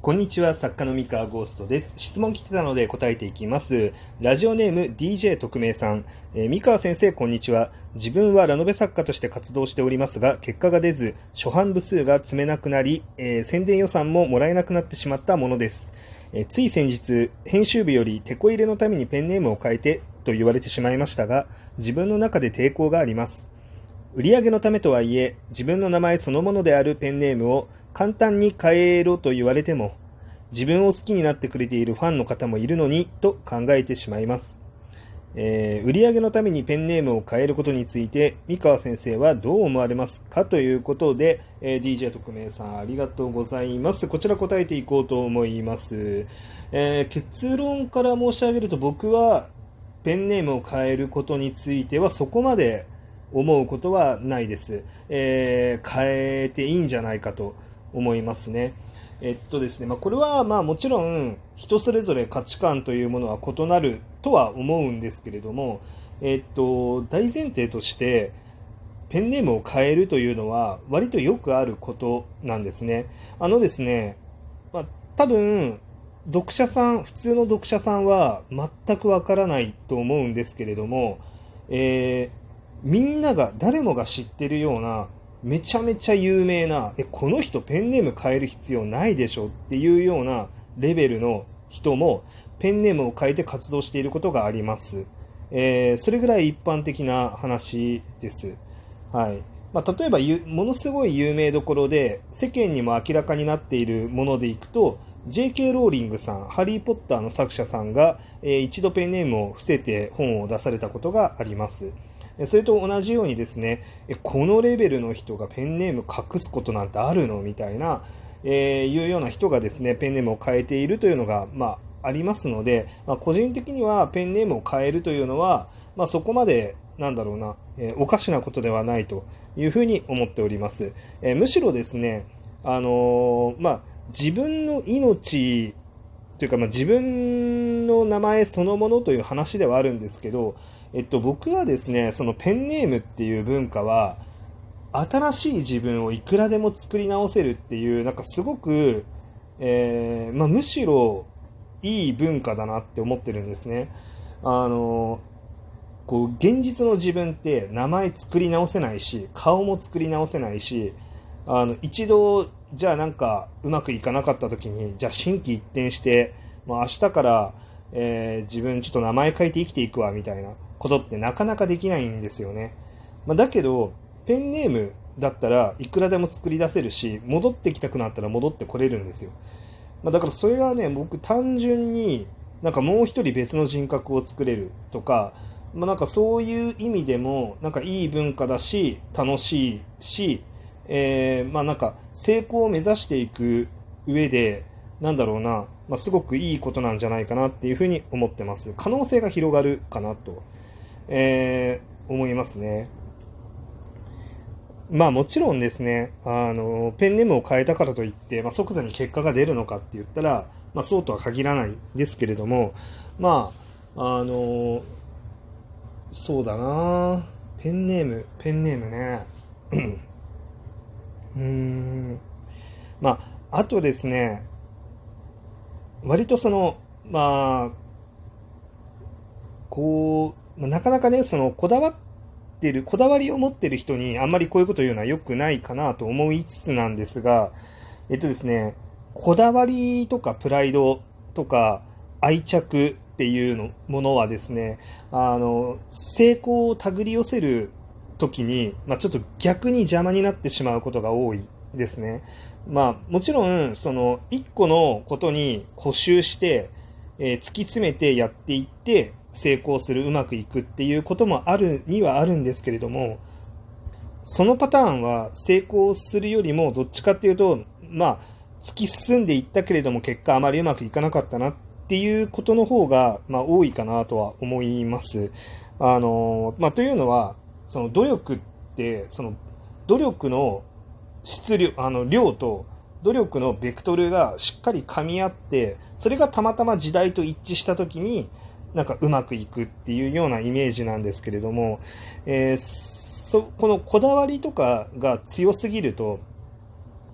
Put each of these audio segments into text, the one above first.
こんにちは、作家の三河ゴーストです。質問来てたので答えていきます。ラジオネーム DJ 特命さん。えー三河先生、こんにちは。自分はラノベ作家として活動しておりますが、結果が出ず、初版部数が積めなくなり、えー宣伝予算ももらえなくなってしまったものです。えーつい先日、編集部よりテこ入れのためにペンネームを変えてと言われてしまいましたが、自分の中で抵抗があります。売り上げのためとはいえ、自分の名前そのものであるペンネームを簡単に変えろと言われても、自分を好きになってくれているファンの方もいるのにと考えてしまいます。えー売り上げのためにペンネームを変えることについて、三河先生はどう思われますかということで、えー DJ 特命さんありがとうございます。こちら答えていこうと思います。えー結論から申し上げると僕はペンネームを変えることについてはそこまで思うことはないです。え変えていいんじゃないかと思いますね。えっとですね、まあ、これはまあもちろん人それぞれ価値観というものは異なるとは思うんですけれども、えっと、大前提としてペンネームを変えるというのは割とよくあることなんですね。あのですね、まあ、多分読者さん、普通の読者さんは全くわからないと思うんですけれども、えーみんなが、誰もが知ってるような、めちゃめちゃ有名な、え、この人ペンネーム変える必要ないでしょっていうようなレベルの人も、ペンネームを変えて活動していることがあります。えーそれぐらい一般的な話です。はい。まあ、例えば、ものすごい有名どころで、世間にも明らかになっているものでいくと、J.K. ローリングさん、ハリー・ポッターの作者さんが、えー一度ペンネームを伏せて本を出されたことがあります。それと同じようにですね、このレベルの人がペンネーム隠すことなんてあるのみたいな、えーいうような人がですね、ペンネームを変えているというのが、まあ、ありますので、まあ、個人的にはペンネームを変えるというのは、まあ、そこまで、なんだろうな、えーおかしなことではないというふうに思っております。えーむしろですね、あのーまあ、自分の命というか、まあ、自分の名前そのものという話ではあるんですけど、えっと、僕はですね、そのペンネームっていう文化は、新しい自分をいくらでも作り直せるっていう、なんかすごく、えーまあ、むしろいい文化だなって思ってるんですね。あの、こう、現実の自分って名前作り直せないし、顔も作り直せないし、あの、一度、じゃあなんかうまくいかなかった時に、じゃあ心機一転して、もう明日から、えー自分ちょっと名前変えて生きていくわみたいなことってなかなかできないんですよね。まあ、だけど、ペンネームだったらいくらでも作り出せるし、戻ってきたくなったら戻ってこれるんですよ。まあ、だからそれがね、僕単純になんかもう一人別の人格を作れるとか、まあ、なんかそういう意味でもなんかいい文化だし、楽しいし、えーまあなんか成功を目指していく上で、なんだろうな、まあ、すごくいいことなんじゃないかなっていうふうに思ってます。可能性が広がるかなと、えー思いますね。まあもちろんですね、あの、ペンネームを変えたからといって、まあ、即座に結果が出るのかって言ったら、まあそうとは限らないですけれども、まあ、あの、そうだなペンネーム、ペンネームね。うーん。まあ、あとですね、割とその、まあ、こう、なかなかね、その、こだわってる、こだわりを持ってる人にあんまりこういうこと言うのは良くないかなと思いつつなんですが、えっとですね、こだわりとかプライドとか愛着っていうのものはですね、あの、成功を手繰り寄せる時に、まあ、ちょっと逆に邪魔になってしまうことが多いですね。まあ、もちろん、その、一個のことに固執して、えー突き詰めてやっていって、成功する、うまくいくっていうこともあるにはあるんですけれども、そのパターンは成功するよりも、どっちかっていうと、まあ、突き進んでいったけれども、結果あまりうまくいかなかったなっていうことの方が、まあ、多いかなとは思います。あの、まあ、というのは、その努力って、その努力の質量、あの量と努力のベクトルがしっかり噛み合って、それがたまたま時代と一致したときに、なんかうまくいくっていうようなイメージなんですけれども、えーそこのこだわりとかが強すぎると、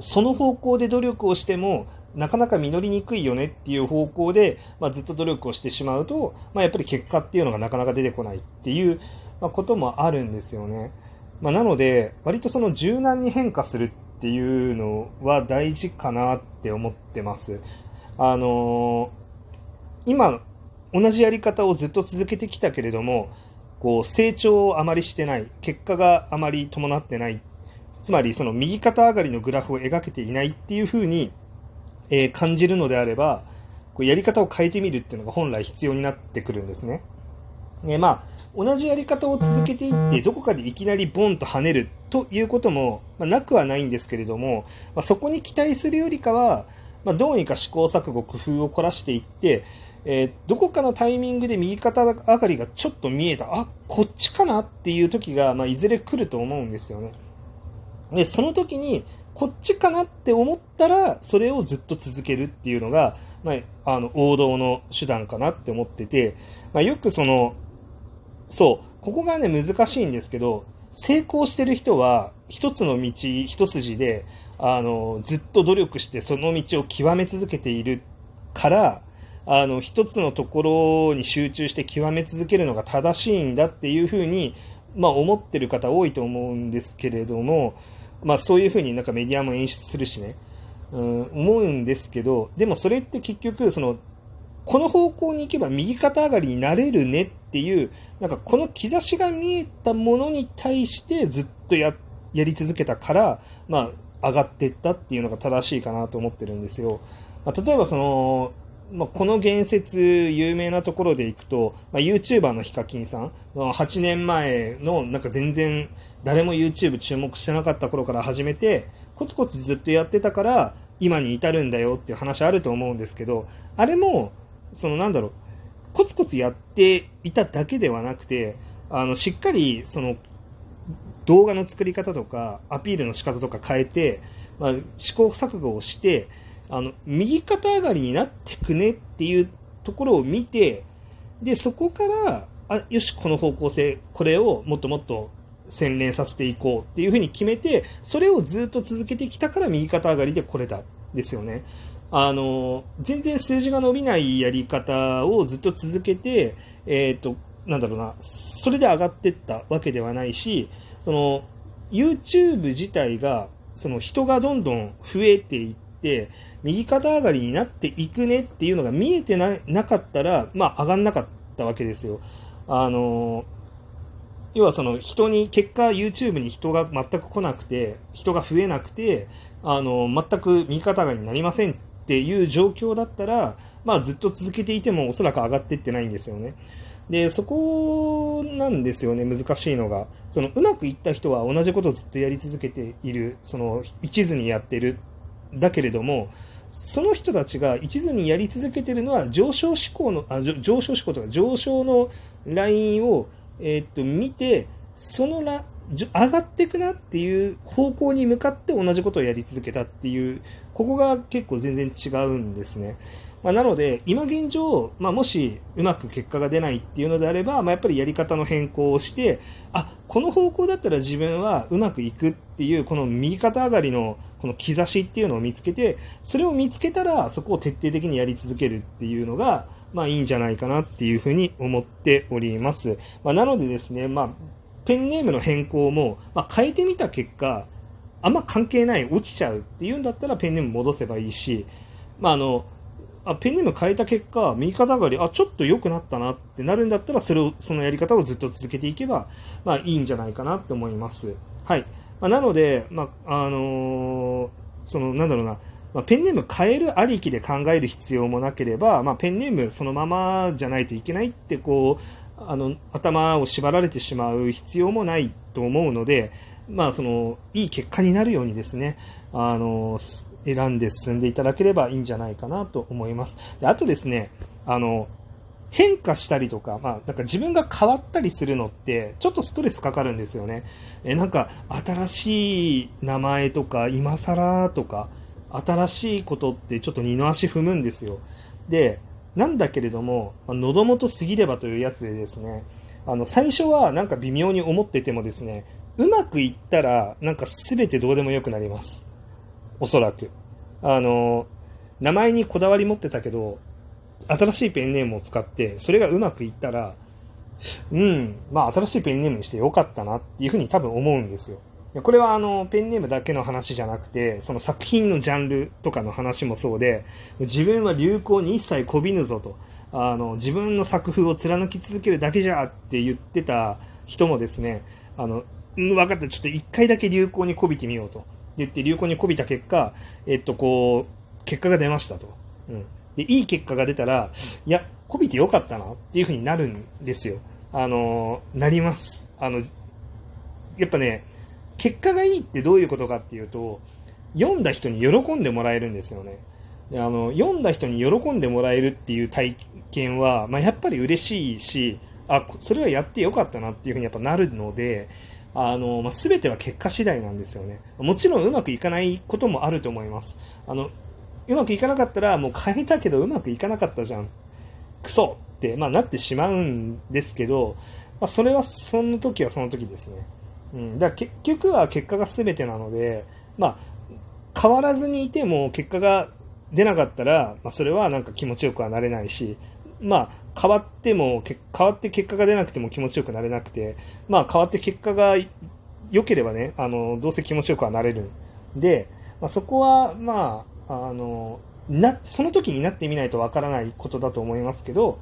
その方向で努力をしてもなかなか実りにくいよねっていう方向で、まあ、ずっと努力をしてしまうと、まあ、やっぱり結果っていうのがなかなか出てこないっていう、まあ、こともあるんですよね。まあ、なので、割とその柔軟に変化するっていうのは大事かなって思ってます。あのー、今、同じやり方をずっと続けてきたけれども、こう成長をあまりしてない、結果があまり伴ってない、つまりその右肩上がりのグラフを描けていないっていうふうにえー、感じるのであれば、こうやり方を変えてみるっていうのが本来必要になってくるんですね。ねまあ、同じやり方を続けていって、どこかでいきなりボンと跳ねるということも、まあ、なくはないんですけれども、まあ、そこに期待するよりかは、まあ、どうにか試行錯誤、工夫を凝らしていって、えー、どこかのタイミングで右肩上がりがちょっと見えた、あ、こっちかなっていう時が、まあ、いずれ来ると思うんですよね。で、その時に、こっちかなって思ったら、それをずっと続けるっていうのが、まあ、あの、王道の手段かなって思ってて、まあ、よくその、そう、ここがね、難しいんですけど、成功してる人は、一つの道、一筋で、あの、ずっと努力してその道を極め続けているから、あの、一つのところに集中して極め続けるのが正しいんだっていうふうに、まあ、思ってる方多いと思うんですけれども、まあそういうふうになんかメディアも演出するしね、うん、思うんですけど、でもそれって結局、その、この方向に行けば右肩上がりになれるねっていう、なんかこの兆しが見えたものに対してずっとややり続けたから、まあ上がっていったっていうのが正しいかなと思ってるんですよ。まあ、例えばその、まあ、この言説、有名なところでいくと、まあ、YouTuber のヒカキンさん、8年前のなんか全然誰も YouTube 注目してなかった頃から始めて、コツコツずっとやってたから、今に至るんだよっていう話あると思うんですけど、あれも、そのなんだろう、コツコツやっていただけではなくて、あの、しっかり、その、動画の作り方とか、アピールの仕方とか変えて、まあ、試行錯誤をして、あの、右肩上がりになってくねっていうところを見て、で、そこから、あ、よし、この方向性、これをもっともっと洗練させていこうっていうふうに決めて、それをずっと続けてきたから右肩上がりでこれだ。ですよね。あの、全然数字が伸びないやり方をずっと続けて、えっ、ー、と、なんだろうな、それで上がっていったわけではないし、その、YouTube 自体が、その人がどんどん増えていって、右肩上がりになっていくねっていうのが見えてななかったら、まあ上がんなかったわけですよ。あの、要はその人に、結果 YouTube に人が全く来なくて、人が増えなくて、あの、全く右肩上がりになりませんっていう状況だったら、まあずっと続けていてもおそらく上がっていってないんですよね。で、そこなんですよね、難しいのが。その、うまくいった人は同じことをずっとやり続けている、その、一途にやってる。だけれども、その人たちが一途にやり続けてるのは上昇志向の、あ上昇志向とか上昇のラインをえー、っと、見て、そのら、上がっていくなっていう方向に向かって同じことをやり続けたっていう、ここが結構全然違うんですね。まあ、なので、今現状、まあ、もしうまく結果が出ないっていうのであれば、まあ、やっぱりやり方の変更をして、あ、この方向だったら自分はうまくいくっていう、この右肩上がりのこの兆しっていうのを見つけて、それを見つけたら、そこを徹底的にやり続けるっていうのが、まあいいんじゃないかなっていうふうに思っております。まあ、なのでですね、まあ、ペンネームの変更も、まあ、変えてみた結果、あんま関係ない、落ちちゃうっていうんだったらペンネーム戻せばいいし、まあ、あの、あペンネーム変えた結果、右肩上がり、あ、ちょっと良くなったなってなるんだったら、それを、そのやり方をずっと続けていけば、まあいいんじゃないかなって思います。はい。まあ、なので、まあ、あのー、その、なんだろうな、まあ、ペンネーム変えるありきで考える必要もなければ、まあ、ペンネームそのままじゃないといけないってこうあの頭を縛られてしまう必要もないと思うので、まあ、そのいい結果になるようにですねあの選んで進んでいただければいいんじゃないかなと思います。であとですねあの変化したりとか、まあ、なんか自分が変わったりするのって、ちょっとストレスかかるんですよね。え、なんか、新しい名前とか、今更とか、新しいことってちょっと二の足踏むんですよ。で、なんだけれども、喉元過ぎればというやつでですね、あの、最初はなんか微妙に思っててもですね、うまくいったら、なんか全てどうでもよくなります。おそらく。あの、名前にこだわり持ってたけど、新しいペンネームを使って、それがうまくいったら、うん、まあ新しいペンネームにしてよかったなっていうふうに多分思うんですよ。これはあの、ペンネームだけの話じゃなくて、その作品のジャンルとかの話もそうで、自分は流行に一切こびぬぞと、あの、自分の作風を貫き続けるだけじゃって言ってた人もですね、あの、分かった、ちょっと一回だけ流行にこびてみようと言って流行にこびた結果、えっと、こう、結果が出ましたと。うん。で、いい結果が出たら、いや、こびてよかったなっていうふうになるんですよ。あの、なります。あの、やっぱね、結果がいいってどういうことかっていうと、読んだ人に喜んでもらえるんですよね。であの読んだ人に喜んでもらえるっていう体験は、まあ、やっぱり嬉しいし、あ、それはやってよかったなっていうふうにやっぱなるので、あの、まあ、全ては結果次第なんですよね。もちろんうまくいかないこともあると思います。あの、うまくいかなかったらもう変えたけどうまくいかなかったじゃん。クソって、まあ、なってしまうんですけど、まあ、それはその時はその時ですね。うん、だから結局は結果が全てなので、まあ、変わらずにいても結果が出なかったら、まあ、それはなんか気持ちよくはなれないし、まあ、変わっても、変わって結果が出なくても気持ちよくなれなくて、まあ、変わって結果が良ければね、あの、どうせ気持ちよくはなれるんで、まあ、そこは、まあ、あの、な、その時になってみないとわからないことだと思いますけど、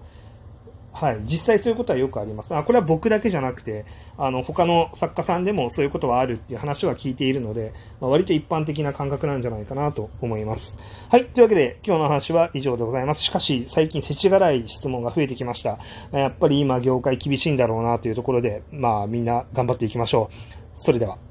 はい、実際そういうことはよくあります。あこれは僕だけじゃなくて、あの他の作家さんでもそういうことはあるっていう話は聞いているので、まあ、割と一般的な感覚なんじゃないかなと思います。はい、というわけで今日の話は以上でございます。しかし最近世知辛い質問が増えてきました。やっぱり今業界厳しいんだろうなというところで、まあみんな頑張っていきましょう。それでは。